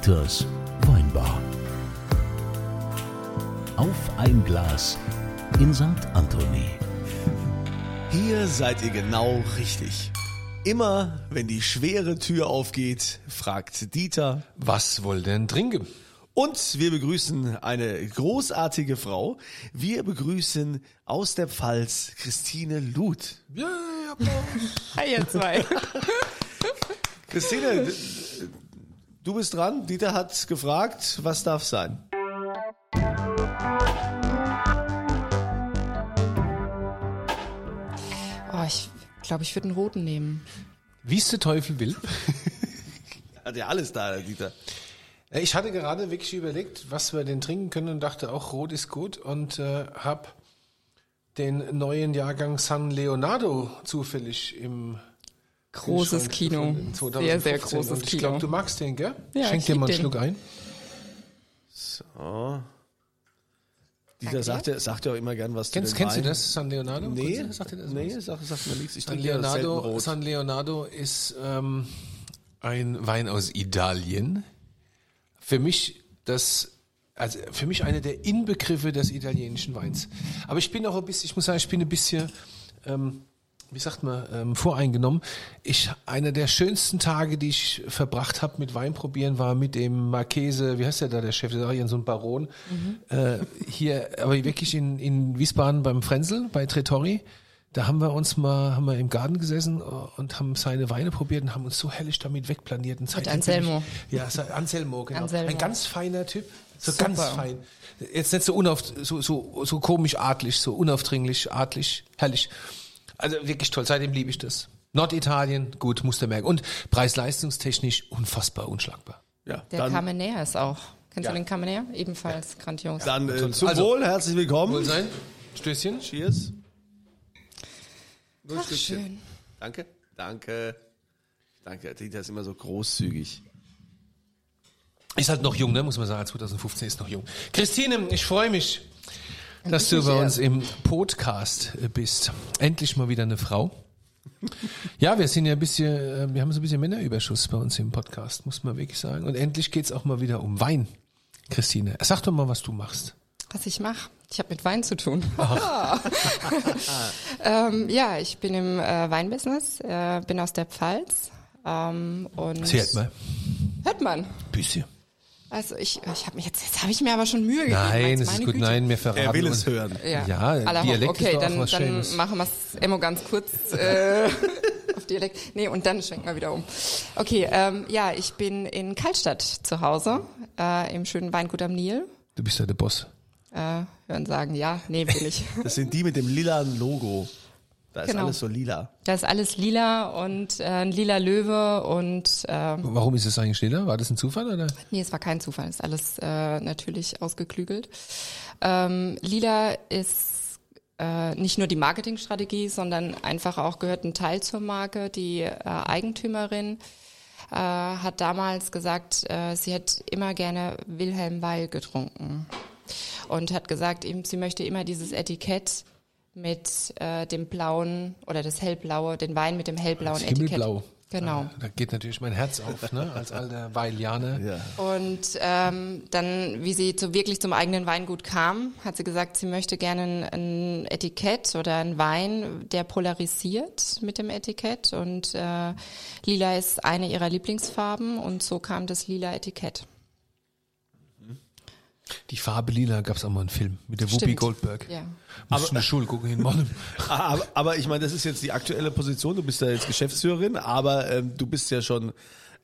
Dieters Weinbar. Auf ein Glas in St. Anthony. Hier seid ihr genau richtig. Immer, wenn die schwere Tür aufgeht, fragt Dieter. Was wohl denn trinken? Und wir begrüßen eine großartige Frau. Wir begrüßen aus der Pfalz Christine Luth. Ja, Applaus. Hi, ihr zwei. Christine, du bist dran. Dieter hat gefragt, was darf sein? Oh, ich glaube, ich würde einen roten nehmen. Wie es der Teufel will. Hat ja alles da, Dieter. Äh, Ich hatte gerade wirklich überlegt, was wir denn trinken können und dachte auch, rot ist gut und äh, hab den neuen Jahrgang San Leonardo zufällig im Großes Kino. Sehr, sehr 2015. großes und ich Kino. glaube, du magst den, gell? Ja, Schenk ich dir mal einen den. Schluck ein. Dieter Danke. sagt ja, sagt ja auch immer gern was Kennst, zu kennst du Wein. das, San Leonardo? Nee, Kurz, sagt das nee, was? sag, sag mir nichts. Ich San Leonardo. San Leonardo ist ähm, ein Wein aus Italien. Für mich das, also für mich einer der Inbegriffe des italienischen Weins. Aber ich bin auch ein bisschen, ich muss sagen, ich bin ein bisschen, ähm, wie sagt man, ähm, voreingenommen. Ich einer der schönsten Tage, die ich verbracht habe mit Wein probieren, war mit dem Marchese, wie heißt der da, der Chef, der ist so ein Baron, äh, hier, aber wirklich in, in Wiesbaden beim Frenzel, bei Tretori. Da haben wir uns mal, haben wir im Garten gesessen und haben seine Weine probiert und haben uns so hellisch damit wegplaniert. Und bin Anselmo. Ja, Anselmo, genau. Anselmo. Ein ganz feiner Typ. So Super. ganz fein. Jetzt nicht so unauf, so, so, so komisch artlich, so unaufdringlich, artlich, herrlich. Also wirklich toll. Seitdem liebe ich das. Norditalien, gut, musst du merken. Und preis-leistungstechnisch unfassbar unschlagbar. Ja, Der Carmenere ist auch. Kennst Ja. du den Carmenere? Ebenfalls grandios. dann äh, zum Also- Wohl, herzlich willkommen. Wohl sein. Stößchen. Cheers. Nur Ach, Stückchen. schön. Danke, danke. Danke, Dieter ist immer so großzügig. Ist halt noch jung, ne? Muss man sagen. 2015 ist noch jung. Christine, ich freue mich, dass du bei uns im Podcast äh, bist. Endlich mal wieder eine Frau. Ja, wir sind ja ein bisschen, äh, wir haben so ein bisschen Männerüberschuss bei uns im Podcast, muss man wirklich sagen. Und endlich geht's auch mal wieder um Wein. Christine, sag doch mal, was du machst. Was ich mache? Ich habe mit Wein zu tun. ähm, ja, ich bin im äh, Weinbusiness, äh, bin aus der Pfalz. Ähm, und Erzählt mal. Hört man. Bisschen. Also ich, ich habe mich jetzt, jetzt habe ich mir aber schon Mühe gegeben. Nein, es ist gut. Güte. Nein, wir verraten Er will es hören. Ja, Ja, Aller Dialekt okay, ist doch auch dann, was dann Schönes. machen wir es immer ganz kurz äh, auf Dialekt. Nee, und dann schwenken wir wieder um. Okay, ähm, ja, ich bin in Kaltstadt zu Hause, äh, im schönen Weingut am Nil. Du bist ja der Boss. Äh, hören sagen, ja, nee, bin ich. Das sind die mit dem lilanen Logo. Da ist Genau. alles so lila. Da ist alles lila und äh, ein lila Löwe und ähm, Warum ist es eigentlich lila? War das ein Zufall oder? Nee, es war kein Zufall, ist alles äh, natürlich ausgeklügelt. Ähm, Lila ist äh, nicht nur die Marketingstrategie, sondern einfach auch gehört ein Teil zur Marke. Die äh, Eigentümerin äh, hat damals gesagt, äh, sie hätte immer gerne Wilhelm Weil getrunken und hat gesagt, eben, sie möchte immer dieses Etikett mit äh, dem blauen oder das hellblaue, den Wein mit dem hellblauen Das Etikett. Himmelblau. Genau. Ja, Da geht natürlich mein Herz auf, ne? Als alter Weilianer. Ja. Und ähm, dann, wie sie zu, wirklich zum eigenen Weingut kam, hat sie gesagt, sie möchte gerne ein, ein Etikett oder ein Wein, der polarisiert mit dem Etikett. Und äh, lila ist eine ihrer Lieblingsfarben und so kam das lila Etikett. Die Farbe lila gab's auch mal einen Film mit der Whoopi. Goldberg. Ja. Aber in der Schule gucken hin. Aber, aber ich meine, das ist jetzt die aktuelle Position. Du bist ja jetzt Geschäftsführerin, aber ähm, du bist ja schon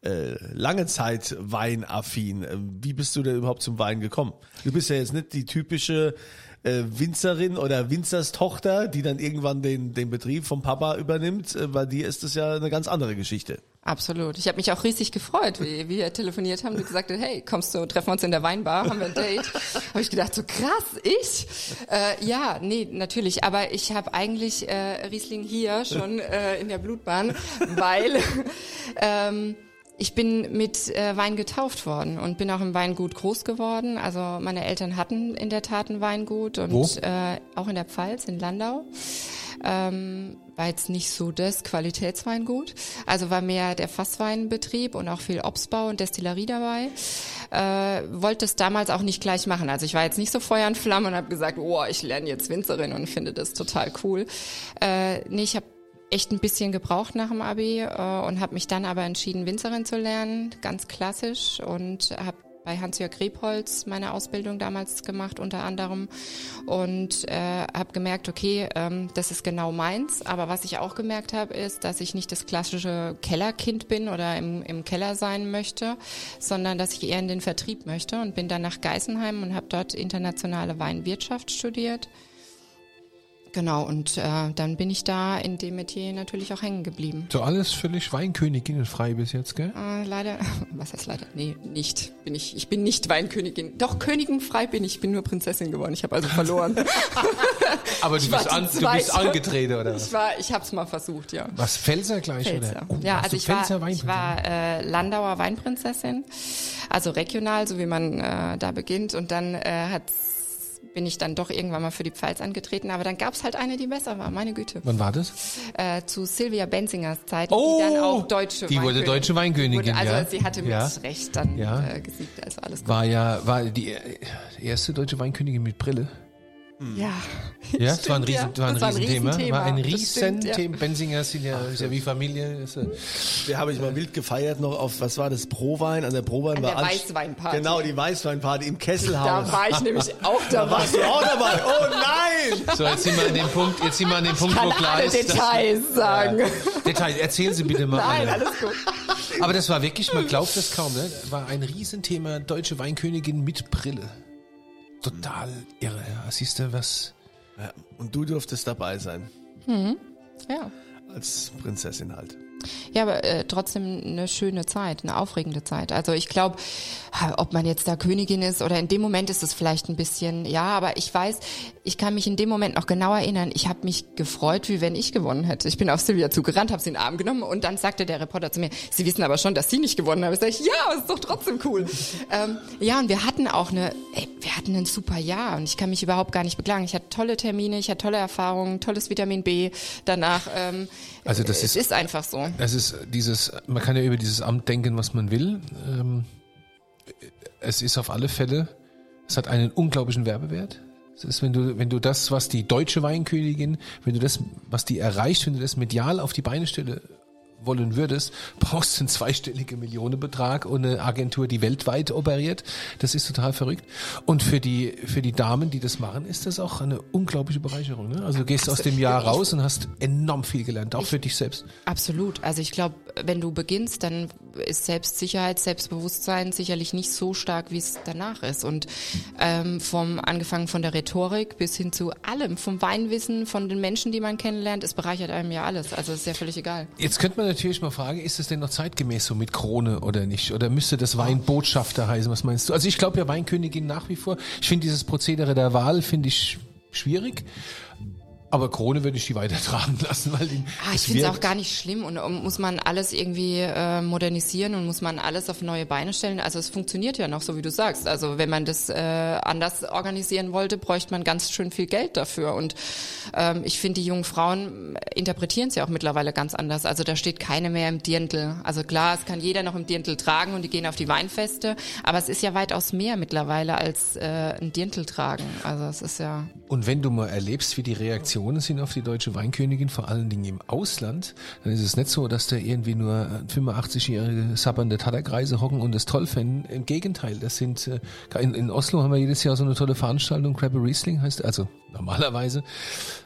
äh, lange Zeit weinaffin. Ähm, Wie bist du denn überhaupt zum Wein gekommen? Du bist ja jetzt nicht die typische äh, Winzerin oder Winzerstochter, die dann irgendwann den, den Betrieb vom Papa übernimmt. Äh, bei dir ist das ja eine ganz andere Geschichte. Absolut. Ich habe mich auch riesig gefreut, wie wir telefoniert haben. Du gesagt hast, hey, kommst du, treffen wir uns in der Weinbar, haben wir ein Date. habe ich gedacht, so krass, ich? Äh, ja, nee, natürlich. Aber ich habe eigentlich äh, Riesling hier schon äh, in der Blutbahn, weil ähm, ich bin mit äh, Wein getauft worden und bin auch im Weingut groß geworden. Also meine Eltern hatten in der Tat ein Weingut und Wo? Äh, auch in der Pfalz, in Landau. Ähm, war jetzt nicht so das Qualitätsweingut. Also war mehr der Fassweinbetrieb und auch viel Obstbau und Destillerie dabei. Äh, wollte es damals auch nicht gleich machen. Also ich war jetzt nicht so Feuer und Flamme und habe gesagt, oh, ich lerne jetzt Winzerin und finde das total cool. Äh, nee, ich habe echt ein bisschen gebraucht nach dem Abi äh, und habe mich dann aber entschieden, Winzerin zu lernen, ganz klassisch und habe bei Hans-Jörg Rebholz meine Ausbildung damals gemacht unter anderem und äh, habe gemerkt, okay, ähm, das ist genau meins. Aber was ich auch gemerkt habe, ist, dass ich nicht das klassische Kellerkind bin oder im, im Keller sein möchte, sondern dass ich eher in den Vertrieb möchte und bin dann nach Geisenheim und habe dort internationale Weinwirtschaft studiert Genau, und äh, dann bin ich da in dem Metier natürlich auch hängen geblieben. So alles völlig Weinköniginnenfrei bis jetzt, gell? Äh, leider, was heißt leider? Nee, nicht. Bin ich, ich bin nicht Weinkönigin. Doch, Königinfrei bin ich, ich bin nur Prinzessin geworden. Ich habe also verloren. Aber du bist, an, du bist angetreten, oder? Ich war, ich habe es mal versucht, ja. Was, Pfälzer gleich, Pfälzer. oder? Oh, ja, also ich war, ich war äh, Landauer Weinprinzessin, also regional, so wie man äh, da beginnt. Und dann äh, hat's bin ich dann doch irgendwann mal für die Pfalz angetreten, aber dann gab's halt eine, die besser war, meine Güte. Wann war das? Äh, zu Silvia Benzingers Zeit, Oh, die dann auch deutsche die wurde deutsche Weinkönigin, wurde, Also ja. sie hatte mit Ja. Recht dann Ja. äh, gesiegt, also alles gut. War ja, war die äh, erste deutsche Weinkönigin mit Brille. Ja, Ja, das war ein, Riesen, ja. war ein Das war ein Riesenthema. Riesenthema. War ein stimmt, ja. Riesenthema. Benzinger sind ja, ist ja wie Familie. Ist, äh, Wir haben ich mal wild gefeiert noch auf, was war das, Prowein? An der Prowein An war der Anst- Weißweinparty. Genau, die Weißweinparty im Kesselhaus. da war ich nämlich auch Da dabei. warst du auch dabei. Oh nein! so, jetzt sind wir an dem Punkt, jetzt sind wir an dem Punkt, wo Kann klar alle ist. dass- Details sagen. Details, erzählen Sie bitte mal. Nein, alle. alles gut. Aber das war wirklich, man glaubt das kaum, ne? War ein Riesenthema, deutsche Weinkönigin mit Brille. Total irre. Siehst du, was. Ja, und du durftest dabei sein. Ja. Als Prinzessin halt. Ja, aber äh, trotzdem eine schöne Zeit, eine aufregende Zeit. Also ich glaube, ob man jetzt da Königin ist oder in dem Moment ist es vielleicht ein bisschen, ja, aber ich weiß, ich kann mich in dem Moment noch genau erinnern, ich habe mich gefreut, wie wenn ich gewonnen hätte. Ich bin auf Silvia zugerannt, habe sie in den Arm genommen und dann sagte der Reporter zu mir, Sie wissen aber schon, dass Sie nicht gewonnen haben. Ich sage, ja, aber ist doch trotzdem cool. ähm, ja, und wir hatten auch eine, ey, wir hatten ein super Jahr und ich kann mich überhaupt gar nicht beklagen. Ich hatte tolle Termine, ich hatte tolle Erfahrungen, tolles Vitamin B danach. Ähm, Also das ist- ist einfach so. Es ist dieses, man kann ja über dieses Amt denken, was man will. Ähm, es ist auf alle Fälle, es hat einen unglaublichen Werbewert. Es ist, wenn du, wenn du das, was die deutsche Weinkönigin, wenn du das, was die erreicht, wenn du das medial auf die Beine stelle wollen würdest, brauchst du einen zweistelligen Millionenbetrag und eine Agentur, die weltweit operiert. Das ist total verrückt. Und für die, für die Damen, die das machen, ist das auch eine unglaubliche Bereicherung. Ne? Also du gehst aus dem Jahr raus und hast enorm viel gelernt, auch für dich selbst. Absolut. Also ich glaube, wenn du beginnst, dann ist Selbstsicherheit, Selbstbewusstsein sicherlich nicht so stark, wie es danach ist. Und ähm, vom angefangen von der Rhetorik bis hin zu allem, vom Weinwissen, von den Menschen, die man kennenlernt, es bereichert einem ja alles. Also ist ja völlig egal. Jetzt könnte man natürlich mal fragen, ist es denn noch zeitgemäß so mit Krone oder nicht? Oder müsste das Weinbotschafter heißen? Was meinst du? Also ich glaube ja Weinkönigin nach wie vor. Ich finde dieses Prozedere der Wahl finde ich schwierig. Aber Krone würde ich die weitertragen lassen, weil die, Ah, ich finde es auch gar nicht schlimm und um, muss man alles irgendwie äh, modernisieren und muss man alles auf neue Beine stellen. Also es funktioniert ja noch, so wie du sagst. Also wenn man das äh, anders organisieren wollte, bräuchte man ganz schön viel Geld dafür. Und ähm, ich finde, die jungen Frauen interpretieren es ja auch mittlerweile ganz anders. Also da steht keine mehr im Dirndl. Also klar, es kann jeder noch im Dirndl tragen und die gehen auf die Weinfeste, aber es ist ja weitaus mehr mittlerweile als äh, ein Dirndl tragen. Also es ist ja Und wenn du mal erlebst, wie die Reaktionen sind auf die deutsche Weinkönigin, vor allen Dingen im Ausland, dann ist es nicht so, dass da irgendwie nur 85-jährige sabbernde Tatterkreise hocken und das toll finden. Im Gegenteil, das sind, äh, in, in Oslo haben wir jedes Jahr so eine tolle Veranstaltung, Crabbe Riesling heißt, also normalerweise,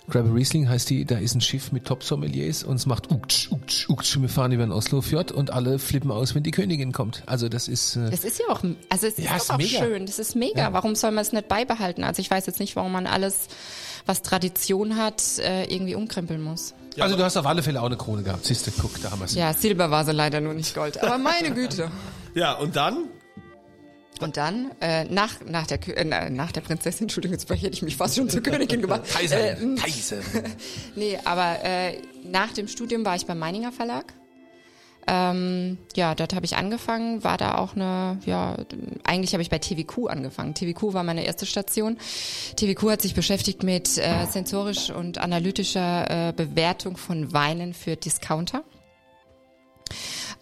Crabbe Riesling heißt die, da ist ein Schiff mit Top-Sommeliers und es macht uktsch, uktsch, uktsch, wir fahren über den Oslo-Fjord und alle flippen aus, wenn die Königin kommt. Also das ist, äh, Es ist ja auch, also es Ja, ist, ist auch mega. schön. Das ist mega. Warum soll man es nicht beibehalten? Also ich weiß jetzt nicht, warum man alles, was Tradition hat, äh, irgendwie umkrempeln muss. also du hast auf alle Fälle auch eine Krone gehabt. Siehst du, guck, da haben wir es. Ja, Silber war sie leider nur nicht Gold. Aber meine Güte. Ja, und dann? Und dann, äh, nach, nach, der, äh, nach der Prinzessin, Entschuldigung, jetzt hätte ich mich fast schon zur Königin gemacht. Äh, Kaiserin, Kaiserin. Nee, aber äh, nach dem Studium war ich beim Meininger Verlag. Ähm, ja, dort habe ich angefangen, war da auch eine, ja, eigentlich habe ich bei TVQ angefangen. TVQ war meine erste Station. TVQ hat sich beschäftigt mit äh, sensorisch und analytischer äh, Bewertung von Weinen für Discounter.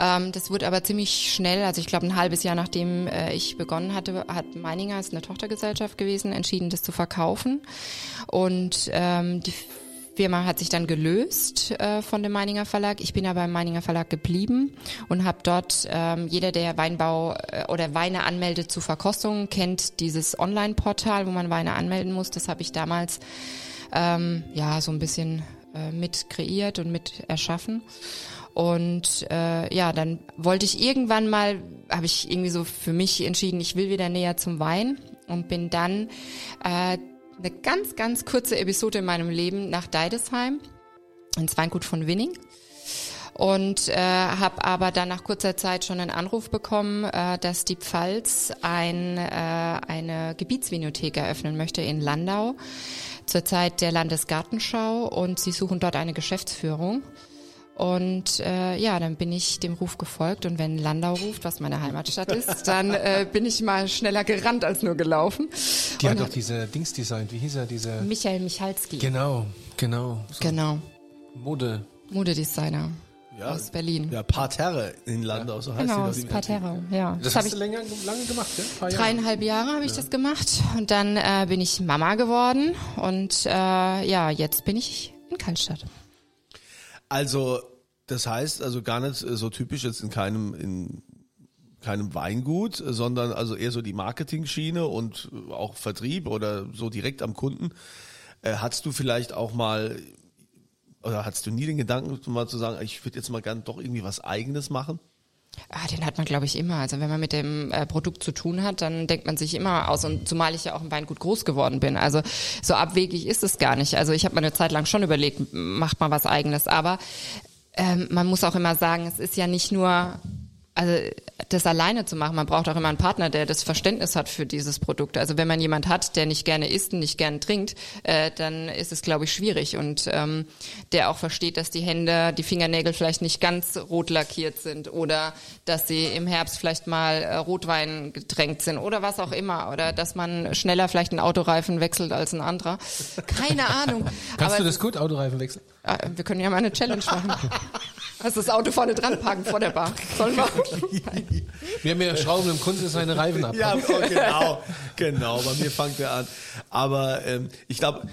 Ähm, das wurde aber ziemlich schnell, also ich glaube ein halbes Jahr nachdem äh, ich begonnen hatte, hat Meininger, ist eine Tochtergesellschaft gewesen, entschieden, das zu verkaufen. Und ähm, die Firma hat sich dann gelöst äh, von dem Meininger Verlag. Ich bin aber im Meininger Verlag geblieben und habe dort ähm, jeder, der Weinbau äh, oder Weine anmeldet zu Verkostungen, kennt dieses Online-Portal, wo man Weine anmelden muss. Das habe ich damals ähm, ja so ein bisschen äh, mit kreiert und mit erschaffen. Und äh, ja, dann wollte ich irgendwann mal, habe ich irgendwie so für mich entschieden, ich will wieder näher zum Wein und bin dann äh, eine ganz, ganz kurze Episode in meinem Leben nach Deidesheim, ins Weingut von Winning. Und äh, habe aber dann nach kurzer Zeit schon einen Anruf bekommen, äh, dass die Pfalz ein, äh, eine Gebietsvinothek eröffnen möchte in Landau zur Zeit der Landesgartenschau und sie suchen dort eine Geschäftsführung. Und äh, ja, dann bin ich dem Ruf gefolgt und wenn Landau ruft, was meine Heimatstadt ist, dann äh, bin ich mal schneller gerannt als nur gelaufen. Die und hat doch diese Dings designt, wie hieß er, diese... Michael Michalski. Genau, genau. So Genau. Mode. Modedesigner Ja. aus Berlin. Ja, Parterre in Landau, so heißt genau, die die Parterre. Ja, Das, das, hast habe du ich länger, lange gemacht, ja? Ein paar Jahre. dreieinhalb Jahre habe ich das gemacht und dann äh, bin ich Mama geworden und äh, ja, jetzt bin ich in Karlstadt. Also, das heißt also gar nicht äh, so typisch jetzt in keinem, in keinem Weingut, sondern also eher so die Marketing-Schiene und äh, auch Vertrieb oder so direkt am Kunden. Äh, hattest du vielleicht auch mal oder hattest du nie den Gedanken, mal zu sagen, ich würde jetzt mal gern doch irgendwie was Eigenes machen? Ah, den hat man, glaube ich, immer. Also wenn man mit dem äh, Produkt zu tun hat, dann denkt man sich immer aus. Und zumal ich ja auch im Weingut groß geworden bin. Also so abwegig ist es gar nicht. Also ich habe mir eine Zeit lang schon überlegt, macht mal was eigenes. Aber ähm, man muss auch immer sagen, es ist ja nicht nur, also das alleine zu machen. Man braucht auch immer einen Partner, der das Verständnis hat für dieses Produkt. Also wenn man jemand hat, der nicht gerne isst und nicht gerne trinkt, äh, dann ist es, glaube ich, schwierig. Und ähm, der auch versteht, dass die Hände, die Fingernägel vielleicht nicht ganz rot lackiert sind oder dass sie im Herbst vielleicht mal äh, Rotwein getränkt sind oder was auch immer. Oder dass man schneller vielleicht einen Autoreifen wechselt als ein anderer. Keine Ahnung. Kannst Aber du das gut, Autoreifen wechseln? äh, wir können ja mal eine Challenge machen. Also das Auto vorne dran parken vor der Bar. Sollen wir? Wir haben ja Schrauben im Kunde seine Reifen ab. Ja, oh, genau, genau. Bei mir fängt er an. Aber ähm, ich glaube,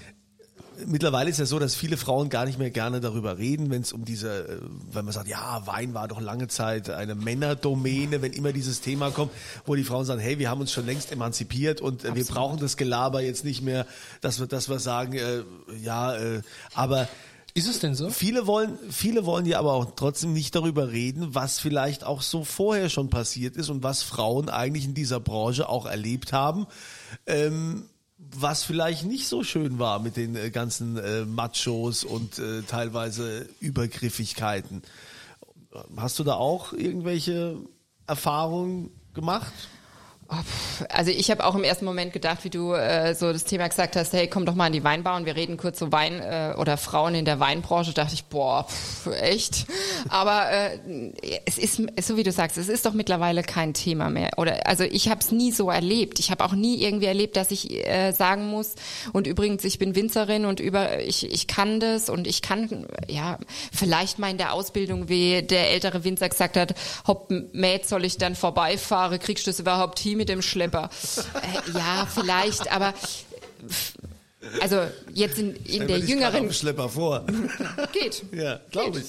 mittlerweile ist ja so, dass viele Frauen gar nicht mehr gerne darüber reden, wenn es um diese, äh, wenn man sagt, ja, Wein war doch lange Zeit eine Männerdomäne, wenn immer dieses Thema kommt, wo die Frauen sagen, hey, wir haben uns schon längst emanzipiert und äh, wir brauchen das Gelaber jetzt nicht mehr, dass wir, dass wir sagen, äh, ja, äh, aber Ist es denn so? Viele wollen, viele wollen ja aber auch trotzdem nicht darüber reden, was vielleicht auch so vorher schon passiert ist und was Frauen eigentlich in dieser Branche auch erlebt haben, ähm, was vielleicht nicht so schön war mit den äh, ganzen äh, Machos und äh, teilweise Übergriffigkeiten. Hast du da auch irgendwelche Erfahrungen gemacht? Also ich habe auch im ersten Moment gedacht, wie du äh, so das Thema gesagt hast, hey, komm doch mal in die Weinbar und wir reden kurz so Wein äh, oder Frauen in der Weinbranche. dachte ich, boah, pff, echt. Aber äh, es ist so wie du sagst, es ist doch mittlerweile kein Thema mehr. Oder also ich habe es nie so erlebt. Ich habe auch nie irgendwie erlebt, dass ich äh, sagen muss. Und übrigens, ich bin Winzerin und über ich ich kann das und ich kann ja vielleicht mal in der Ausbildung, wie der ältere Winzer gesagt hat, hopp, Mäd soll ich dann vorbeifahren, kriegst du das überhaupt hin mit dem Schlepper? äh, ja, vielleicht, aber also jetzt in, in der jüngeren Schlepper vor. geht. ja, glaube ich.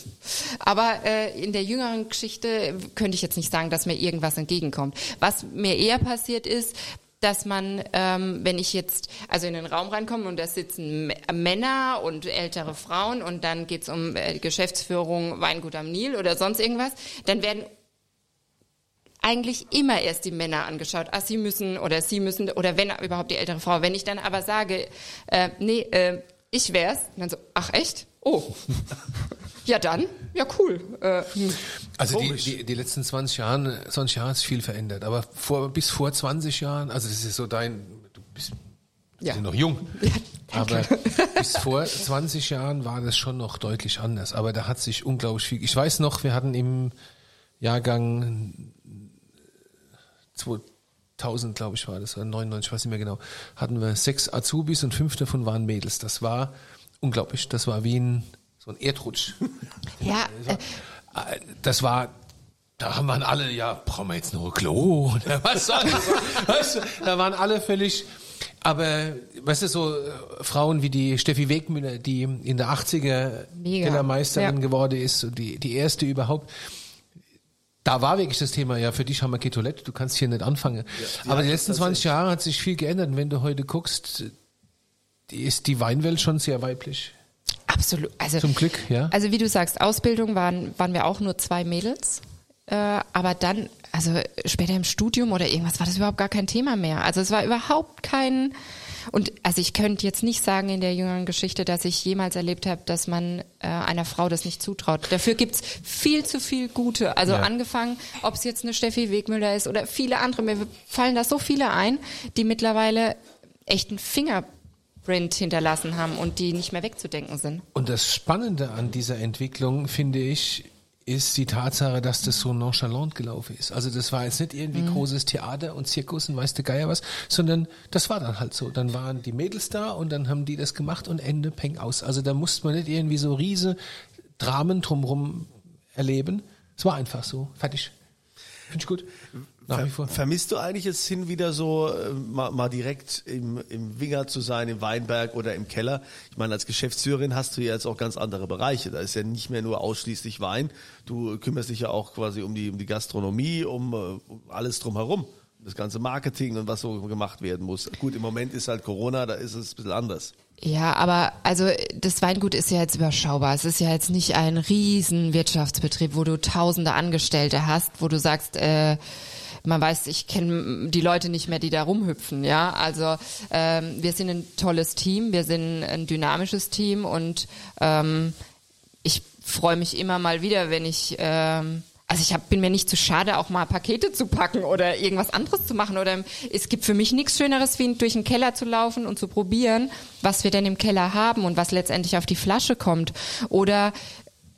Aber äh, in der jüngeren Geschichte könnte ich jetzt nicht sagen, dass mir irgendwas entgegenkommt. Was mir eher passiert ist, dass man, ähm, wenn ich jetzt also in den Raum reinkomme und da sitzen Männer und ältere Frauen und dann geht's um äh, Geschäftsführung Weingut am Nil oder sonst irgendwas, dann werden eigentlich immer erst die Männer angeschaut. Ah, sie müssen oder sie müssen oder wenn überhaupt die ältere Frau. Wenn ich dann aber sage, äh, nee, äh, ich wär's, dann so, ach echt? Oh. ja dann, ja cool. Äh. Also die, die, die letzten 20 Jahre, 20 Jahre hat sich viel verändert. Aber vor, bis vor 20 Jahren, also das ist so dein, du bist, Ja. noch jung. Ja, aber bis vor 20 Jahren war das schon noch deutlich anders. Aber da hat sich unglaublich viel. Ich weiß noch, wir hatten im Jahrgang 2000, glaube ich, war das, oder 99, ich weiß nicht mehr genau, hatten wir sechs Azubis und fünf davon waren Mädels. Das war unglaublich. Das war wie ein, so ein Erdrutsch. Ja, äh, Das war, da waren alle, ja, brauchen wir jetzt ein Klo? Oder was soll das? Weißt du, da waren alle völlig, aber, weißt du, so äh, Frauen wie die Steffi Wegmüller, die in der 80er Mega. Kellermeisterin Ja. geworden ist, die, die erste überhaupt. Da war wirklich das Thema, ja, für dich haben wir keine Toilette, du kannst hier nicht anfangen. Aber die letzten das 20 Jahre hat sich viel geändert. Und wenn du heute guckst, ist die Weinwelt schon sehr weiblich. absolut. Also, Zum Glück, ja. Also wie du sagst, Ausbildung waren, waren wir auch nur zwei Mädels. Äh, aber dann, also später im Studium oder irgendwas, war das überhaupt gar kein Thema mehr. Also es war überhaupt kein. Und also ich könnte jetzt nicht sagen in der jüngeren Geschichte, dass ich jemals erlebt habe, dass man äh, einer Frau das nicht zutraut. Dafür gibt's viel zu viel Gute. Also Ja. angefangen, ob es jetzt eine Steffi Wegmüller ist oder viele andere. Mir fallen da so viele ein, die mittlerweile echt einen Fingerprint hinterlassen haben und die nicht mehr wegzudenken sind. Und das Spannende an dieser Entwicklung, finde ich, ist die Tatsache, dass das so nonchalant gelaufen ist. Also das war jetzt nicht irgendwie großes Theater und Zirkus und weiß der Geier was, sondern das war dann halt so. Dann waren die Mädels da und dann haben die das gemacht und Ende, peng aus. Also da musste man nicht irgendwie so riese Dramen drumherum erleben. Es war einfach so. Fertig. Finde ich gut. Nach wie vor. Vermisst du eigentlich jetzt hin wieder so äh, mal, mal direkt im, im Winger zu sein, im Weinberg oder im Keller? Ich meine, als Geschäftsführerin hast du ja jetzt auch ganz andere Bereiche. Da ist ja nicht mehr nur ausschließlich Wein. Du kümmerst dich ja auch quasi um die, um die Gastronomie, um, äh, um alles drumherum. Das ganze Marketing und was so gemacht werden muss. Gut, im Moment ist halt Corona, da ist es ein bisschen anders. Ja, aber also das Weingut ist ja jetzt überschaubar. Es ist ja jetzt nicht ein riesen Wirtschaftsbetrieb, wo du tausende Angestellte hast, wo du sagst, äh, man weiß, ich kenne die Leute nicht mehr, die da rumhüpfen. Ja, also ähm, wir sind ein tolles Team, wir sind ein dynamisches Team und ähm, ich freue mich immer mal wieder, wenn ich ähm, also ich hab, bin mir nicht zu schade, auch mal Pakete zu packen oder irgendwas anderes zu machen. Oder es gibt für mich nichts Schöneres, wie durch den Keller zu laufen und zu probieren, was wir denn im Keller haben und was letztendlich auf die Flasche kommt. Oder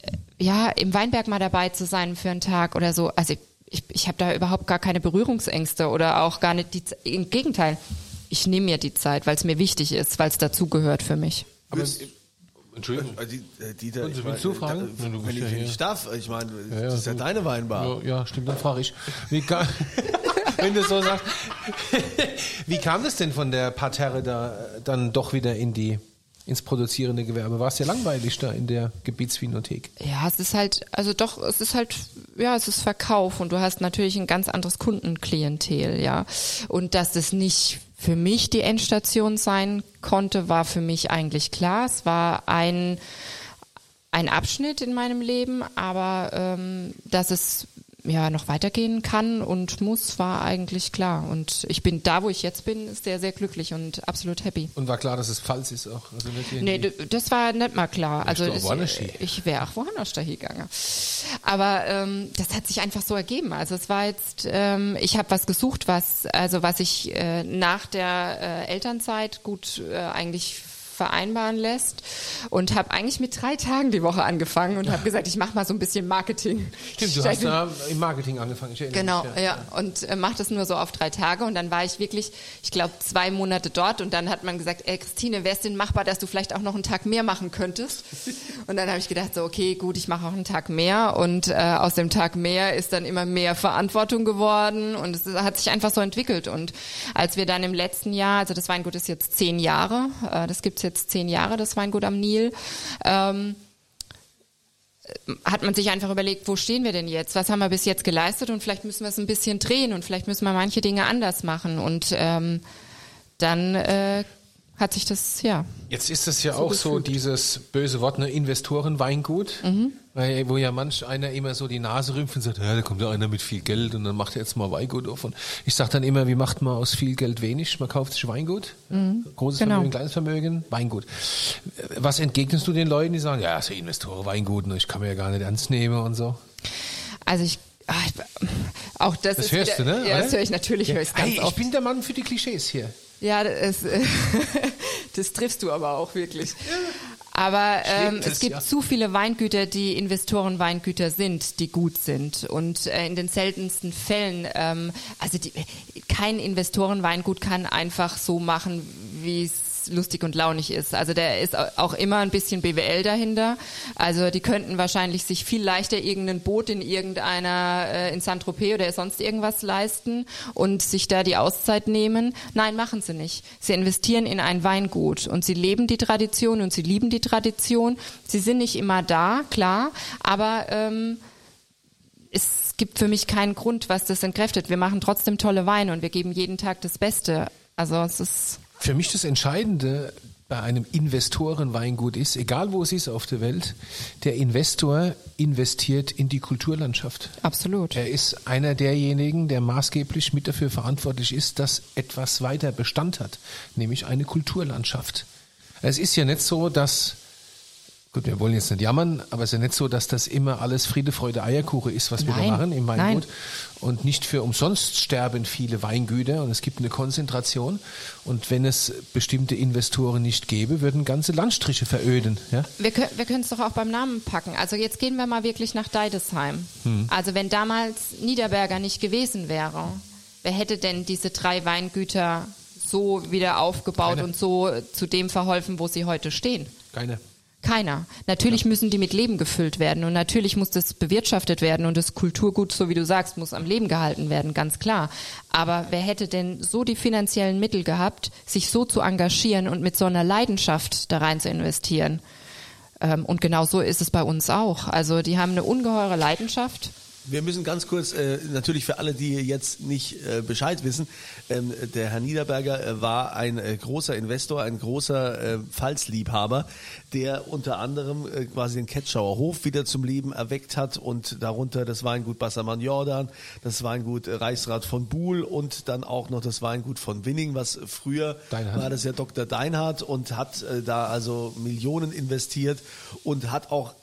äh, ja, im Weinberg mal dabei zu sein für einen Tag oder so. Also ich, ich, ich habe da überhaupt gar keine Berührungsängste oder auch gar nicht die Im Gegenteil, ich nehme mir die Zeit, weil es mir wichtig ist, weil es dazugehört für mich. Aber, Entschuldigung. Äh, die- äh, Dieter, Willst du- ich willst du fragen? da- Ja, du wenn, ich, ja wenn ich darf, ich meine, ja, das ist ja du- deine Weinbar. Ja, ja stimmt, dann frage ich. Wie kam, wenn du so sagst, wie kam das denn von der Parterre da äh, dann doch wieder in die ins produzierende Gewerbe? War es ja langweilig da in der Gebietsvinothek? Ja, es ist halt, also doch, es ist halt, ja, es ist Verkauf und du hast natürlich ein ganz anderes Kundenklientel, ja. Und dass das nicht für mich die Endstation sein konnte, war für mich eigentlich klar. Es war ein, ein Abschnitt in meinem Leben, aber ähm, dass es ja noch weitergehen kann und muss, war eigentlich klar. Und ich bin da, wo ich jetzt bin, sehr, sehr glücklich und absolut happy. Und war klar, dass es falsch ist auch. Also Nee, das war nicht mal klar. Also hin? ich wäre auch woanders dahin gegangen. Aber ähm, das hat sich einfach so ergeben. Also es war jetzt, ähm, ich habe was gesucht, was also was ich äh, nach der äh, Elternzeit gut äh, eigentlich vereinbaren lässt und habe eigentlich mit drei Tagen die Woche angefangen und habe gesagt, ich mache mal so ein bisschen Marketing. Stimmt, du hast da im Marketing angefangen. Genau, mich, ja. Und äh, macht das nur so auf drei Tage. Und dann war ich wirklich, ich glaube, zwei Monate dort. Und dann hat man gesagt, ey Christine, wäre es denn machbar, dass du vielleicht auch noch einen Tag mehr machen könntest? Und dann habe ich gedacht, so, okay, gut, ich mache auch einen Tag mehr. Und äh, aus dem Tag mehr ist dann immer mehr Verantwortung geworden. Und es hat sich einfach so entwickelt. Und als wir dann im letzten Jahr, also das Weingut ist jetzt zehn Jahre, äh, das gibt's jetzt zehn Jahre, das Weingut am Nil, ähm, hat man sich einfach überlegt, wo stehen wir denn jetzt? Was haben wir bis jetzt geleistet? Und vielleicht müssen wir es ein bisschen drehen und vielleicht müssen wir manche Dinge anders machen. Und ähm, dann äh, hat sich das, ja. Jetzt ist das ja auch so dieses böse Wort, ne, Investorenweingut, Mhm. Weil, wo ja manch einer immer so die Nase rümpft und sagt, ja, da kommt ja einer mit viel Geld und dann macht er jetzt mal Weingut auf. Und ich sage dann immer, wie macht man aus viel Geld wenig? Man kauft sich Weingut, großes genau. Vermögen, kleines Vermögen, Weingut. Was entgegnest du den Leuten, die sagen, ja, so Investoren, Weingut, ne, ich kann mir ja gar nicht ernst nehmen und so? Also ich, ah, ich auch das, Das ist hörst wieder, du, ne? Ja, das höre ich natürlich, höre ich ganz hey, ich oft. bin der Mann für die Klischees hier. Ja, das, das triffst du aber auch wirklich. Aber ähm, es, es gibt ja. zu viele Weingüter, die Investoren-Weingüter sind, die gut sind. Und äh, in den seltensten Fällen, ähm, also die, kein Investoren-Weingut kann einfach so machen, wie es lustig und launig ist. Also der ist auch immer ein bisschen BWL dahinter. Also die könnten wahrscheinlich sich viel leichter irgendein Boot in irgendeiner, äh, in Saint-Tropez oder sonst irgendwas leisten und sich da die Auszeit nehmen. Nein, machen sie nicht. Sie investieren in ein Weingut und sie leben die Tradition und sie lieben die Tradition. Sie sind nicht immer da, klar, aber ähm, es gibt für mich keinen Grund, was das entkräftet. Wir machen trotzdem tolle Weine und wir geben jeden Tag das Beste. Also es ist Für mich das Entscheidende bei einem Investorenweingut ist, egal wo es ist auf der Welt, der Investor investiert in die Kulturlandschaft. absolut. Er ist einer derjenigen, der maßgeblich mit dafür verantwortlich ist, dass etwas weiter Bestand hat, nämlich eine Kulturlandschaft. Es ist ja nicht so, dass, gut, wir wollen jetzt nicht jammern, aber es ist ja nicht so, dass das immer alles Friede, Freude, Eierkuchen ist, was wir da Nein, machen im Weingut. nein. Und nicht für umsonst sterben viele Weingüter und es gibt eine Konzentration. Und wenn es bestimmte Investoren nicht gäbe, würden ganze Landstriche veröden. Ja? Wir, können wir können es doch auch beim Namen packen. Also jetzt gehen wir mal wirklich nach Deidesheim. Also wenn damals Niederberger nicht gewesen wäre, wer hätte denn diese drei Weingüter so wieder aufgebaut Keiner. und so zu dem verholfen, wo sie heute stehen? Keine. Keiner. Natürlich müssen die mit Leben gefüllt werden und natürlich muss das bewirtschaftet werden und das Kulturgut, so wie du sagst, muss am Leben gehalten werden, ganz klar. Aber wer hätte denn so die finanziellen Mittel gehabt, sich so zu engagieren und mit so einer Leidenschaft da rein zu investieren? Ähm, und genau so ist es bei uns auch. Also die haben eine ungeheure Leidenschaft. Wir müssen ganz kurz, äh, natürlich für alle, die jetzt nicht äh, Bescheid wissen, ähm, der Herr Niederberger äh, war ein äh, großer Investor, ein großer äh, Pfalzliebhaber, der unter anderem äh, quasi den Ketschauer Hof wieder zum Leben erweckt hat und darunter das Weingut Bassermann Jordan, das Weingut äh, Reichsrat von Buhl und dann auch noch das Weingut von Winning, was früher Deinhardt. war das ja Dr. Deinhardt und hat äh, da also Millionen investiert und hat auch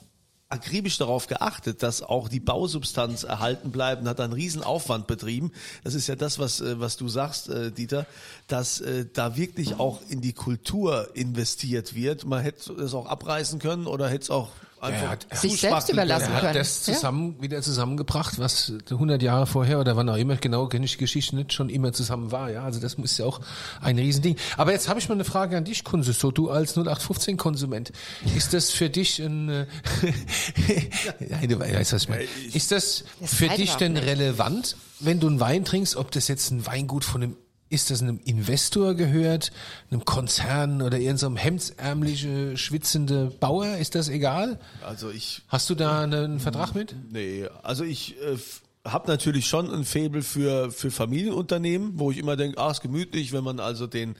akribisch darauf geachtet, dass auch die Bausubstanz erhalten bleibt und hat einen riesen Aufwand betrieben. Das ist ja das, was, äh, was du sagst, äh, Dieter, dass äh, da wirklich auch in die Kultur investiert wird. Man hätte es auch abreißen können oder hätte es auch einfach hat- er Sich selbst überlassen können. Er hat können. das zusammen, wieder zusammengebracht, was 100 Jahre vorher oder wann auch immer, genau kenne ich die Geschichte nicht, schon immer zusammen war. Ja, also das ist ja auch ein Riesending. Aber jetzt habe ich mal eine Frage an dich, Kunze, so du als 0815-Konsument. Ist das für dich ein, äh, Nein, du weißt, was ich meine. Ist das Das für dich denn nicht. relevant, wenn du einen Wein trinkst, ob das jetzt ein Weingut von einem ist das einem Investor gehört, einem Konzern oder irgendeinem hemdsärmliche, schwitzende Bauer? Ist das egal? Also ich Hast du da einen Vertrag mit? Nee, also ich äh, habe natürlich schon ein Faible für, für Familienunternehmen, wo ich immer denke, ah, ist gemütlich, wenn man also den,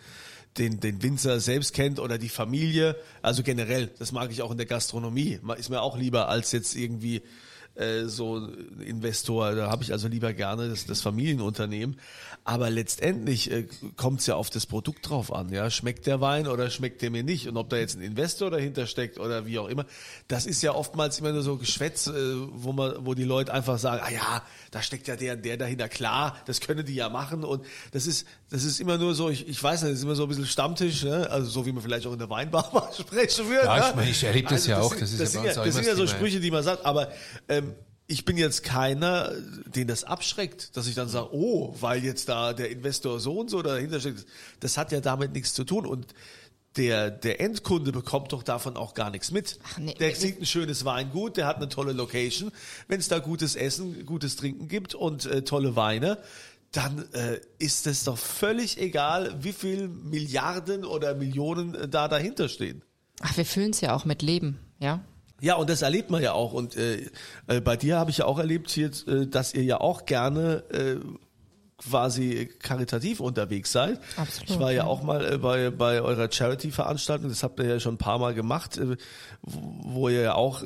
den, den Winzer selbst kennt oder die Familie. Also generell, das mag ich auch in der Gastronomie. Ist mir auch lieber als jetzt irgendwie äh, so ein Investor. Da habe ich also lieber gerne das, das Familienunternehmen. Aber letztendlich äh, kommt es ja auf das Produkt drauf an. Ja, schmeckt der Wein oder schmeckt der mir nicht? Und ob da jetzt ein Investor dahinter steckt oder wie auch immer, das ist ja oftmals immer nur so Geschwätz, äh, wo man, wo die Leute einfach sagen, ah ja, da steckt ja der und der dahinter. Klar, das können die ja machen. Und das ist, das ist immer nur so, ich, ich weiß nicht, das ist immer so ein bisschen Stammtisch, ne? also so wie man vielleicht auch in der Weinbar sprechen würde. Ja, ne? ich meine, ich erlebe das ja auch, Sind, das ist das uns ja, das sind ja das so. Sprüche, die man sagt, aber ähm, ich bin jetzt keiner, den das abschreckt, dass ich dann sage, oh, weil jetzt da der Investor so und so dahinter steckt. Das hat ja damit nichts zu tun und der, der Endkunde bekommt doch davon auch gar nichts mit. Ach nee, der sieht ein schönes Weingut, der hat eine tolle Location. Wenn es da gutes Essen, gutes Trinken gibt und äh, tolle Weine, dann äh, ist es doch völlig egal, wie viel Milliarden oder Millionen äh, da dahinter stehen. Ach, wir füllen es ja auch mit Leben, ja. Ja, und das erlebt man ja auch. Und äh, äh, bei dir habe ich ja auch erlebt, hier, äh, dass ihr ja auch gerne äh, quasi karitativ unterwegs seid. Absolut, ich war ja ja. auch mal äh, bei, bei eurer Charity-Veranstaltung, das habt ihr ja schon ein paar Mal gemacht, wo ihr ja auch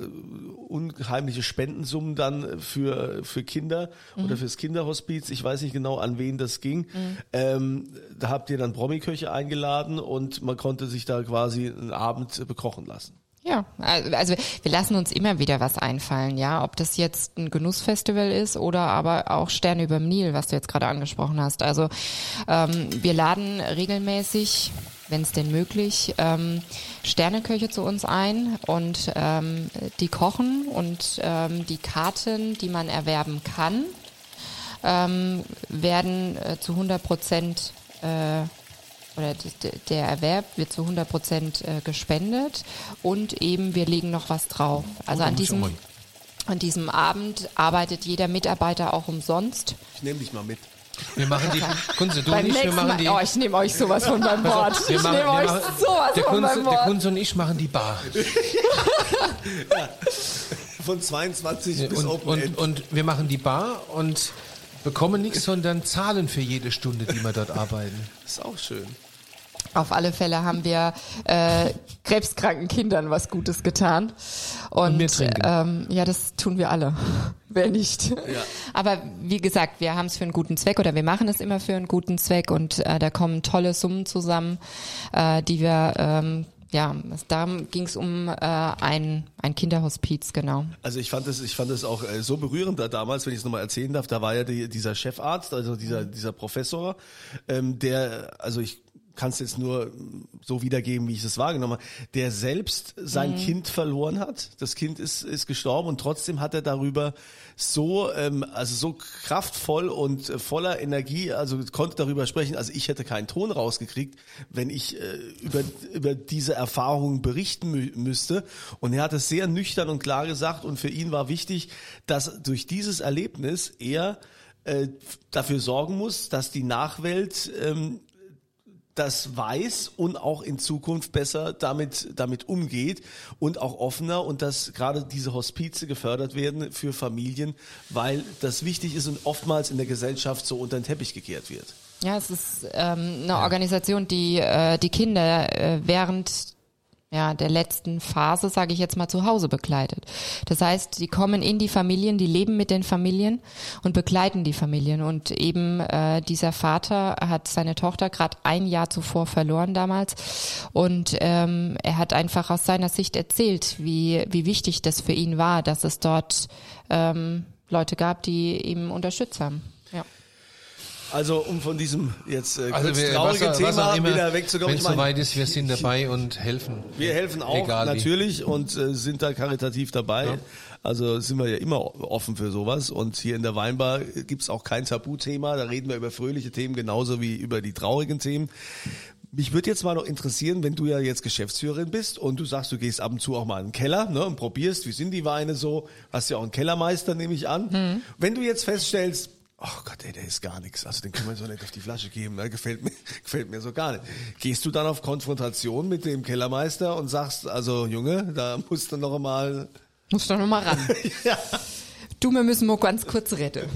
unheimliche Spendensummen dann für, für Kinder Mhm. oder fürs Kinderhospiz, ich weiß nicht genau, an wen das ging. Ähm, da habt ihr dann Promiköche eingeladen und man konnte sich da quasi einen Abend bekochen lassen. Ja, also wir lassen uns immer wieder was einfallen, ja, ob das jetzt ein Genussfestival ist oder aber auch Sterne überm Nil, was du jetzt gerade angesprochen hast. Also ähm, wir laden regelmäßig wenn es denn möglich, ähm, Sterneköche zu uns ein und ähm, die kochen und ähm, die Karten, die man erwerben kann, ähm, werden äh, zu 100 Prozent äh, oder der Erwerb wird zu 100 Prozent äh, gespendet und eben wir legen noch was drauf. Also an diesem, an diesem Abend arbeitet jeder Mitarbeiter auch umsonst. Ich nehme dich mal mit. Wir machen die, Kunze, du Beim und ich, wir machen Mal, die, oh, ich nehme euch sowas von beim Wort. wir Ich machen, nehme euch machen, sowas der, von Kunze, beim der Wort. Kunze und ich machen die Bar. Von 22 bis Und, Open und, End. und wir machen die Bar und bekommen nichts, sondern zahlen für jede Stunde, die wir dort arbeiten. ist auch schön. Auf alle Fälle haben wir äh, krebskranken Kindern was Gutes getan. Und, Und. Ähm, ja, das tun wir alle. Wer nicht? Aber wie gesagt, wir haben es für einen guten Zweck oder wir machen es immer für einen guten Zweck und äh, da kommen tolle Summen zusammen, äh, die wir ähm, ja, da ging es um äh, ein, ein Kinderhospiz, genau. Also ich fand es, ich fand es auch äh, so berührend da damals, wenn ich es nochmal erzählen darf. Da war ja die, dieser Chefarzt, also dieser dieser Professor, ähm, der, also ich kann es jetzt nur so wiedergeben, wie ich es wahrgenommen habe, der selbst sein Kind verloren hat. Das Kind ist ist gestorben und trotzdem hat er darüber so, ähm, also so kraftvoll und äh, voller Energie, also konnte darüber sprechen. Also ich hätte keinen Ton rausgekriegt, wenn ich äh, über über diese Erfahrungen berichten mü müsste. Und er hat es sehr nüchtern und klar gesagt. Und für ihn war wichtig, dass durch dieses Erlebnis er äh, dafür sorgen muss, dass die Nachwelt ähm, das weiß und auch in Zukunft besser damit, damit umgeht und auch offener und dass gerade diese Hospize gefördert werden für Familien, weil das wichtig ist und oftmals in der Gesellschaft so unter den Teppich gekehrt wird. Ja, es ist ähm, eine Organisation, die äh, die Kinder äh, während ja, der letzten Phase, sage ich jetzt mal, zu Hause begleitet. Das heißt, die kommen in die Familien, die leben mit den Familien und begleiten die Familien. Und eben äh, dieser Vater hat seine Tochter gerade ein Jahr zuvor verloren damals. Und ähm, er hat einfach aus seiner Sicht erzählt, wie, wie wichtig das für ihn war, dass es dort ähm, Leute gab, die ihm unterstützt haben. Ja. Also um von diesem jetzt äh, Also kurz wir, was, traurigen was Thema auch immer, wieder wegzukommen. wenn es soweit ist, wir sind dabei und helfen. Wir helfen auch Egal wie. natürlich und äh, sind da karitativ dabei. Also sind wir ja immer offen für sowas. Und hier in der Weinbar gibt's auch kein Tabuthema. Da reden wir über fröhliche Themen genauso wie über die traurigen Themen. Mich würde jetzt mal noch interessieren, wenn du ja jetzt Geschäftsführerin bist und du sagst, du gehst ab und zu auch mal in den Keller ne, und probierst, wie sind die Weine so. Hast ja auch einen Kellermeister, nehme ich an. Wenn du jetzt feststellst, Oh Gott, ey, der ist gar nichts. Also den können wir so nicht auf die Flasche geben. Ne? Gefällt mir, gefällt mir so gar nicht. Gehst du dann auf Konfrontation mit dem Kellermeister und sagst, also Junge, da musst du noch mal. Muss doch noch mal ran. Ja. Du, wir müssen mal ganz kurz retten.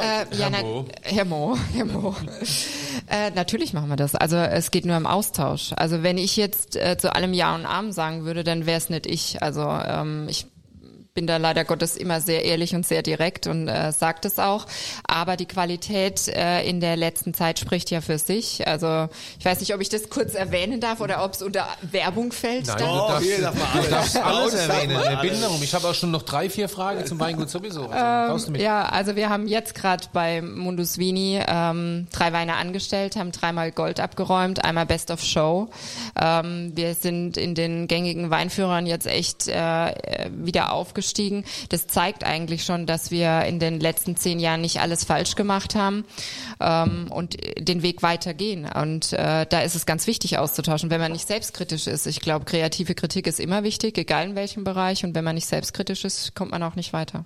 Äh, ja, na, Mo. Herr Mo, Herr Mo. Äh, natürlich machen wir das. Also es geht nur im Austausch. Also wenn ich jetzt äh, zu allem Ja und Amen sagen würde, dann wäre es nicht ich. Also ähm, ich bin da leider Gottes immer sehr ehrlich und sehr direkt und äh, sagt es auch. Aber die Qualität äh, in der letzten Zeit spricht ja für sich. Also ich weiß nicht, ob ich das kurz erwähnen darf oder ob es unter Werbung fällt. Nein, dann. du darfst, hier darf man du alles. darfst alles erwähnen. alles. Ich habe auch schon noch drei, vier Fragen zum Weingut sowieso. Also, mit. Ja, also wir haben jetzt gerade bei Mundus Vini ähm, drei Weine angestellt, haben dreimal Gold abgeräumt, einmal Best of Show. Ähm, wir sind in den gängigen Weinführern jetzt echt äh, wieder aufgestiegen. Das zeigt eigentlich schon, dass wir in den letzten zehn Jahren nicht alles falsch gemacht haben ähm, und den Weg weitergehen. Und äh, da ist es ganz wichtig auszutauschen, wenn man nicht selbstkritisch ist. Ich glaube, kreative Kritik ist immer wichtig, egal in welchem Bereich. Und wenn man nicht selbstkritisch ist, kommt man auch nicht weiter.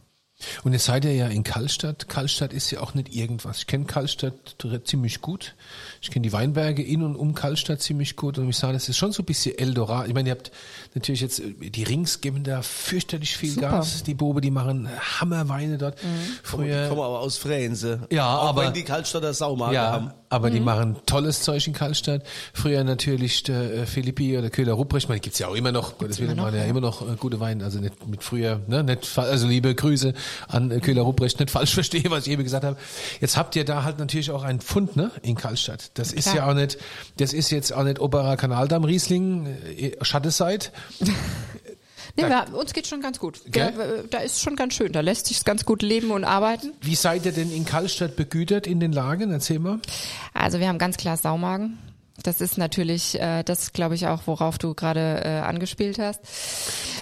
Und jetzt seid ihr ja in Kallstadt. Kallstadt ist ja auch nicht irgendwas. Ich kenne Kallstadt ziemlich gut. Ich kenne die Weinberge in und um Kallstadt ziemlich gut. Und ich sage, das ist schon so ein bisschen Eldorado. Ich meine, ihr habt natürlich jetzt, äh, die Rings geben da fürchterlich viel Super. Gas. Die Bobe, die machen Hammerweine dort. Die Früher, kommen aber aus Frähense. Ja, Auch aber- wenn die Kaltstadter Saumarke ja, haben. Aber die machen tolles Zeug in Kallstadt. Früher natürlich äh, Philippi oder Köhler Ruprecht, man gibt's ja auch immer noch, Gottes Willen, machen ja immer noch äh, gute Weine, also nicht mit früher, ne, nicht, also liebe Grüße an äh, Köhler Ruprecht, nicht falsch verstehe, was ich eben gesagt habe. Jetzt habt ihr da halt natürlich auch einen Pfund, ne, in Kallstadt. Das ist Klar. ja auch nicht, das ist jetzt auch nicht Oberer Kanaldamm Riesling, äh, Schatteseit. Nee, wir, uns geht schon ganz gut. Gell? Da ist schon ganz schön. Da lässt sich ganz gut leben und arbeiten. Wie seid ihr denn in Kallstadt begütert in den Lagen? Erzähl mal. Also wir haben ganz klar Saumagen. Das ist natürlich, äh, das glaube ich auch, worauf du gerade äh, angespielt hast.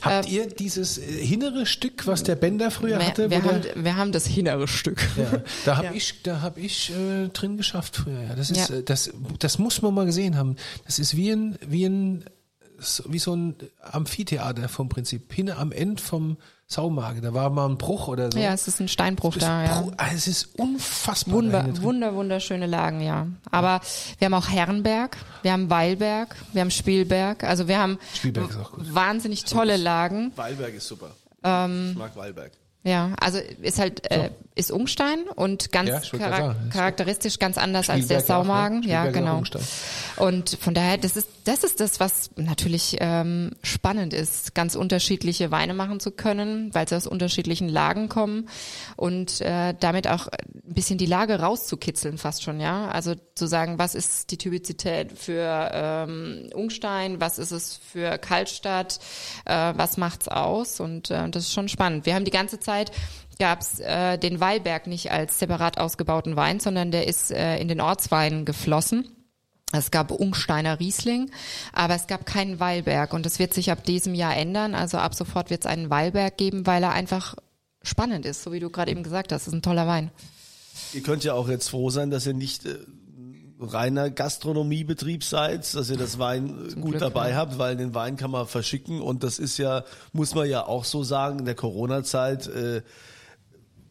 Habt ihr dieses äh, hinnere Stück, was der Bender früher Wir, hatte? wir, haben, wir haben das innere Stück. ja, da habe Ja. ich, da habe ich äh, drin geschafft früher. Ja, das ist, äh, das, das muss man mal gesehen haben. Das ist wie ein, wie ein, wie so ein Amphitheater vom Prinzip. Hinne am Ende vom Saumagen. Da war mal ein Bruch oder so. Ja, es ist ein Steinbruch Das da, ja. Ah, Es ist unfassbar. Wunder, wunder, wunderschöne Lagen, ja. Aber wir haben auch Herrenberg, wir haben Weilberg, wir haben Spielberg. Also wir haben Spielberg ist auch gut. wahnsinnig tolle Lagen. Weilberg ist super. Ähm, ich mag Weilberg. Ja, also ist halt äh, ist Ungstein und ganz Ja, charak- charakteristisch ganz anders als der ja auch, ne? Saumagen. Ja, genau. Ungstein. Und von daher, das ist das ist das, was natürlich ähm, spannend ist, ganz unterschiedliche Weine machen zu können, weil sie aus unterschiedlichen Lagen kommen und äh, damit auch ein bisschen die Lage rauszukitzeln, fast schon, ja. Also zu sagen, was ist die Typizität für ähm, Ungstein, was ist es für Kaltstadt, äh, was macht's aus und äh, das ist schon spannend. Wir haben die ganze Zeit gab's äh, den Weilberg nicht als separat ausgebauten Wein, sondern der ist äh, in den Ortswein geflossen. Es gab Ungsteiner Riesling, aber es gab keinen Weilberg und das wird sich ab diesem Jahr ändern. Also ab sofort wird es einen Weilberg geben, weil er einfach spannend ist, so wie du gerade eben gesagt hast. Das ist ein toller Wein. Ihr könnt ja auch jetzt froh sein, dass ihr nicht äh, reiner Gastronomiebetrieb seid, dass ihr das Wein äh, gut Glück, dabei ja. habt, weil den Wein kann man verschicken und das ist ja, muss man ja auch so sagen, in der Corona-Zeit äh,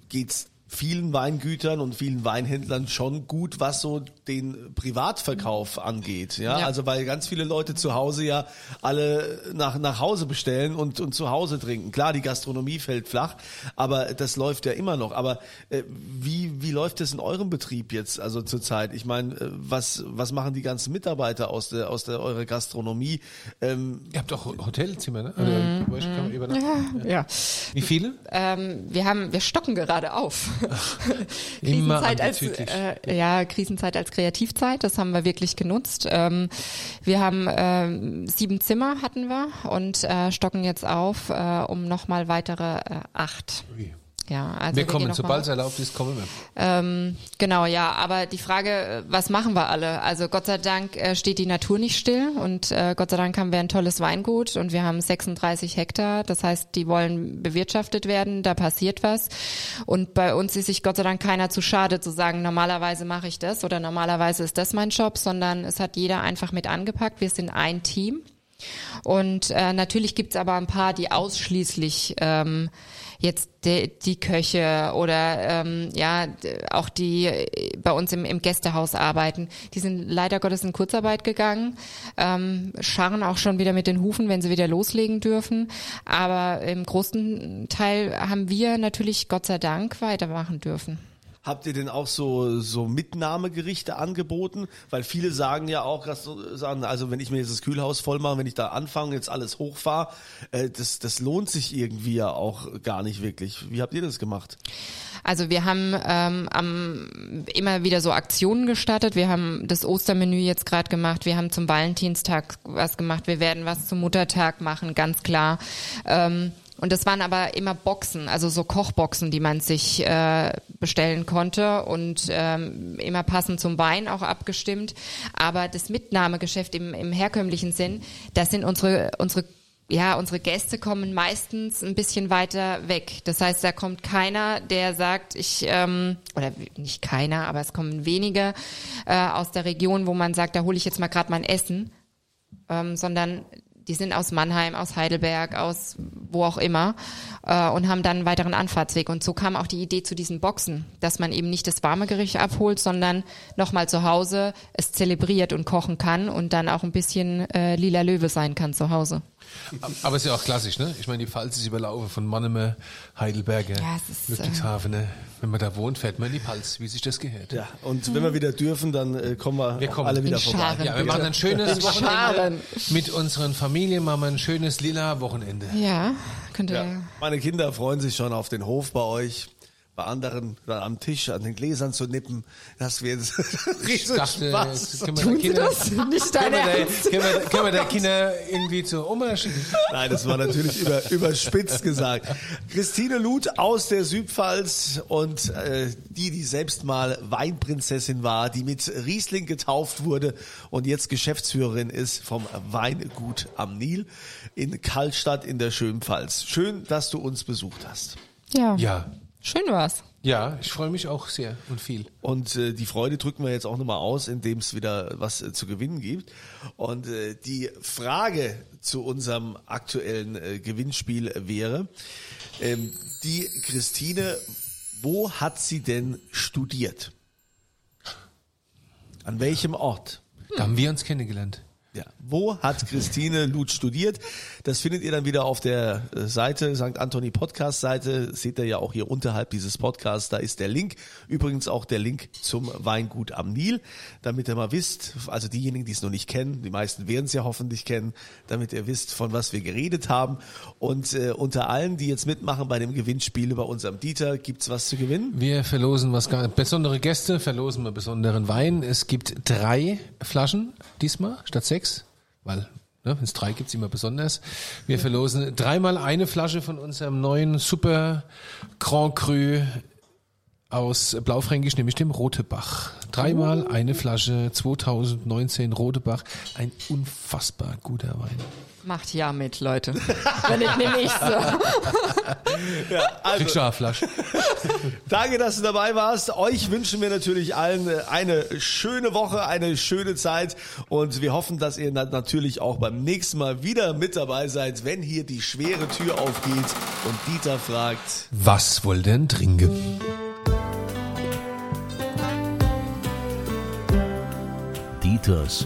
geht's vielen Weingütern und vielen Weinhändlern schon gut, was so den Privatverkauf angeht. Ja, Ja. also weil ganz viele Leute zu Hause ja alle nach, nach Hause bestellen und, und zu Hause trinken. Klar, die Gastronomie fällt flach, aber das läuft ja immer noch. Aber äh, wie, wie läuft es in eurem Betrieb jetzt, also zurzeit? Ich meine, äh, was, was machen die ganzen Mitarbeiter aus der, aus der eurer Gastronomie? Ähm, Ihr habt doch Hotelzimmer, ne? Oder bei euch kann man übernachten. Ja. Wie viele? Ähm, wir haben, wir stocken gerade auf. Krisenzeit als, äh, ja, Krisenzeit als Kreativzeit, das haben wir wirklich genutzt. Ähm, wir haben ähm, sieben Zimmer hatten wir und äh, stocken jetzt auf äh, um nochmal weitere äh, acht. Ui. Ja, also Wir kommen, sobald es erlaubt ist, kommen wir. ähm, genau, ja, aber die Frage, äh, was machen wir alle? Also Gott sei Dank äh, steht die Natur nicht still und äh, Gott sei Dank haben wir ein tolles Weingut und wir haben 36 Hektar. Das heißt, die wollen bewirtschaftet werden, da passiert was. Und bei uns ist sich Gott sei Dank keiner zu schade zu sagen, normalerweise mache ich das oder normalerweise ist das mein Job, sondern es hat jeder einfach mit angepackt. Wir sind ein Team. Und äh, natürlich gibt's aber ein paar, die ausschließlich ähm, jetzt die, die Köche oder ähm, ja auch die äh, bei uns im, im Gästehaus arbeiten, die sind leider Gottes in Kurzarbeit gegangen, ähm, scharren auch schon wieder mit den Hufen, wenn sie wieder loslegen dürfen. Aber im großen Teil haben wir natürlich Gott sei Dank weitermachen dürfen. Habt ihr denn auch so, so Mitnahmegerichte angeboten? Weil viele sagen ja auch, sagen, also wenn ich mir jetzt das Kühlhaus voll mache, wenn ich da anfange, jetzt alles hochfahre, äh, das, das lohnt sich irgendwie ja auch gar nicht wirklich. Wie habt ihr das gemacht? Also wir haben ähm, am, immer wieder so Aktionen gestartet. Wir haben das Ostermenü jetzt gerade gemacht. Wir haben zum Valentinstag was gemacht. Wir werden was zum Muttertag machen, ganz klar. Ähm, und das waren aber immer Boxen, also so Kochboxen, die man sich äh, bestellen konnte und ähm, immer passend zum Wein auch abgestimmt. Aber das Mitnahmegeschäft im, im herkömmlichen Sinn, das sind unsere unsere ja, unsere Gäste kommen meistens ein bisschen weiter weg. Das heißt, da kommt keiner, der sagt, ich, ähm, oder nicht keiner, aber es kommen wenige äh, aus der Region, wo man sagt, da hole ich jetzt mal gerade mein Essen, ähm, sondern die sind aus Mannheim, aus Heidelberg, aus wo auch immer äh, und haben dann einen weiteren Anfahrtsweg. Und so kam auch die Idee zu diesen Boxen, dass man eben nicht das warme Gericht abholt, sondern nochmal zu Hause es zelebriert und kochen kann und dann auch ein bisschen äh, lila Löwe sein kann zu Hause. Aber ist ja auch klassisch, ne? Ich meine, die Pfalz ist überlaufen von Mannemer, Heidelberger, Ja, es ist, Ludwigshafen. ne? Wenn man da wohnt, fährt man in die Pfalz, wie sich das gehört. Ja, und wenn wir wieder dürfen, dann äh, kommen wir, Wir kommen. alle wieder In vorbei. Scharen. Ja, wir machen ein schönes Wochenende. Mit unseren Familien machen wir ein schönes lila Wochenende. Ja, könnte. Ja. Meine Kinder freuen sich schon auf den Hof bei euch. Bei anderen da am Tisch an den Gläsern zu nippen. Das wäre riesen dachte, Spaß. können wir Tun Kinder- das? Nicht Können deine wir, der, können, wir, können wir der Kinder irgendwie zur Oma schicken? Nein, das war natürlich über, überspitzt gesagt. Christine Luth aus der Südpfalz und äh, die, die selbst mal Weinprinzessin war, die mit Riesling getauft wurde und jetzt Geschäftsführerin ist vom Weingut am Nil in Kallstadt in der schönen Pfalz. Schön, dass du uns besucht hast. Ja. Ja. Schön war's. Ja, ich freue mich auch sehr und viel. Und äh, die Freude drücken wir jetzt auch nochmal aus, indem es wieder was äh, zu gewinnen gibt. Und äh, die Frage zu unserem aktuellen äh, Gewinnspiel wäre, ähm, die Christine, wo hat sie denn studiert? An welchem Ort? Da haben wir uns kennengelernt. Ja. Wo hat Christine Luth studiert? Das findet ihr dann wieder auf der äh, Seite, St. Anthony Podcast Seite. Seht ihr ja auch hier unterhalb dieses Podcasts. Da ist der Link. Übrigens auch der Link zum Weingut am Nil. Damit ihr mal wisst, also diejenigen, die es noch nicht kennen, die meisten werden es ja hoffentlich kennen, damit ihr wisst, von was wir geredet haben. Und äh, unter allen, die jetzt mitmachen bei dem Gewinnspiel bei unserem Dieter, gibt's was zu gewinnen? Wir verlosen was gar besondere Gäste, verlosen wir besonderen Wein. Es gibt drei Flaschen diesmal statt sechs, weil ne, wenn es drei gibt, ist immer besonders. Wir verlosen dreimal eine Flasche von unserem neuen Super Grand Cru aus Blaufränkisch, nämlich dem Rotebach. Dreimal eine Flasche 2019 Rotebach. Ein unfassbar guter Wein. Macht ja mit, Leute. Wenn nicht, nehme ich so. Kriegst du eine Flasche? Danke, dass du dabei warst. Euch wünschen wir natürlich allen äh, eine schöne Woche, eine schöne Zeit und wir hoffen, dass ihr na- natürlich auch beim nächsten Mal wieder mit dabei seid, wenn hier die schwere Tür aufgeht und Dieter fragt. Was wohl denn trinken? Dieters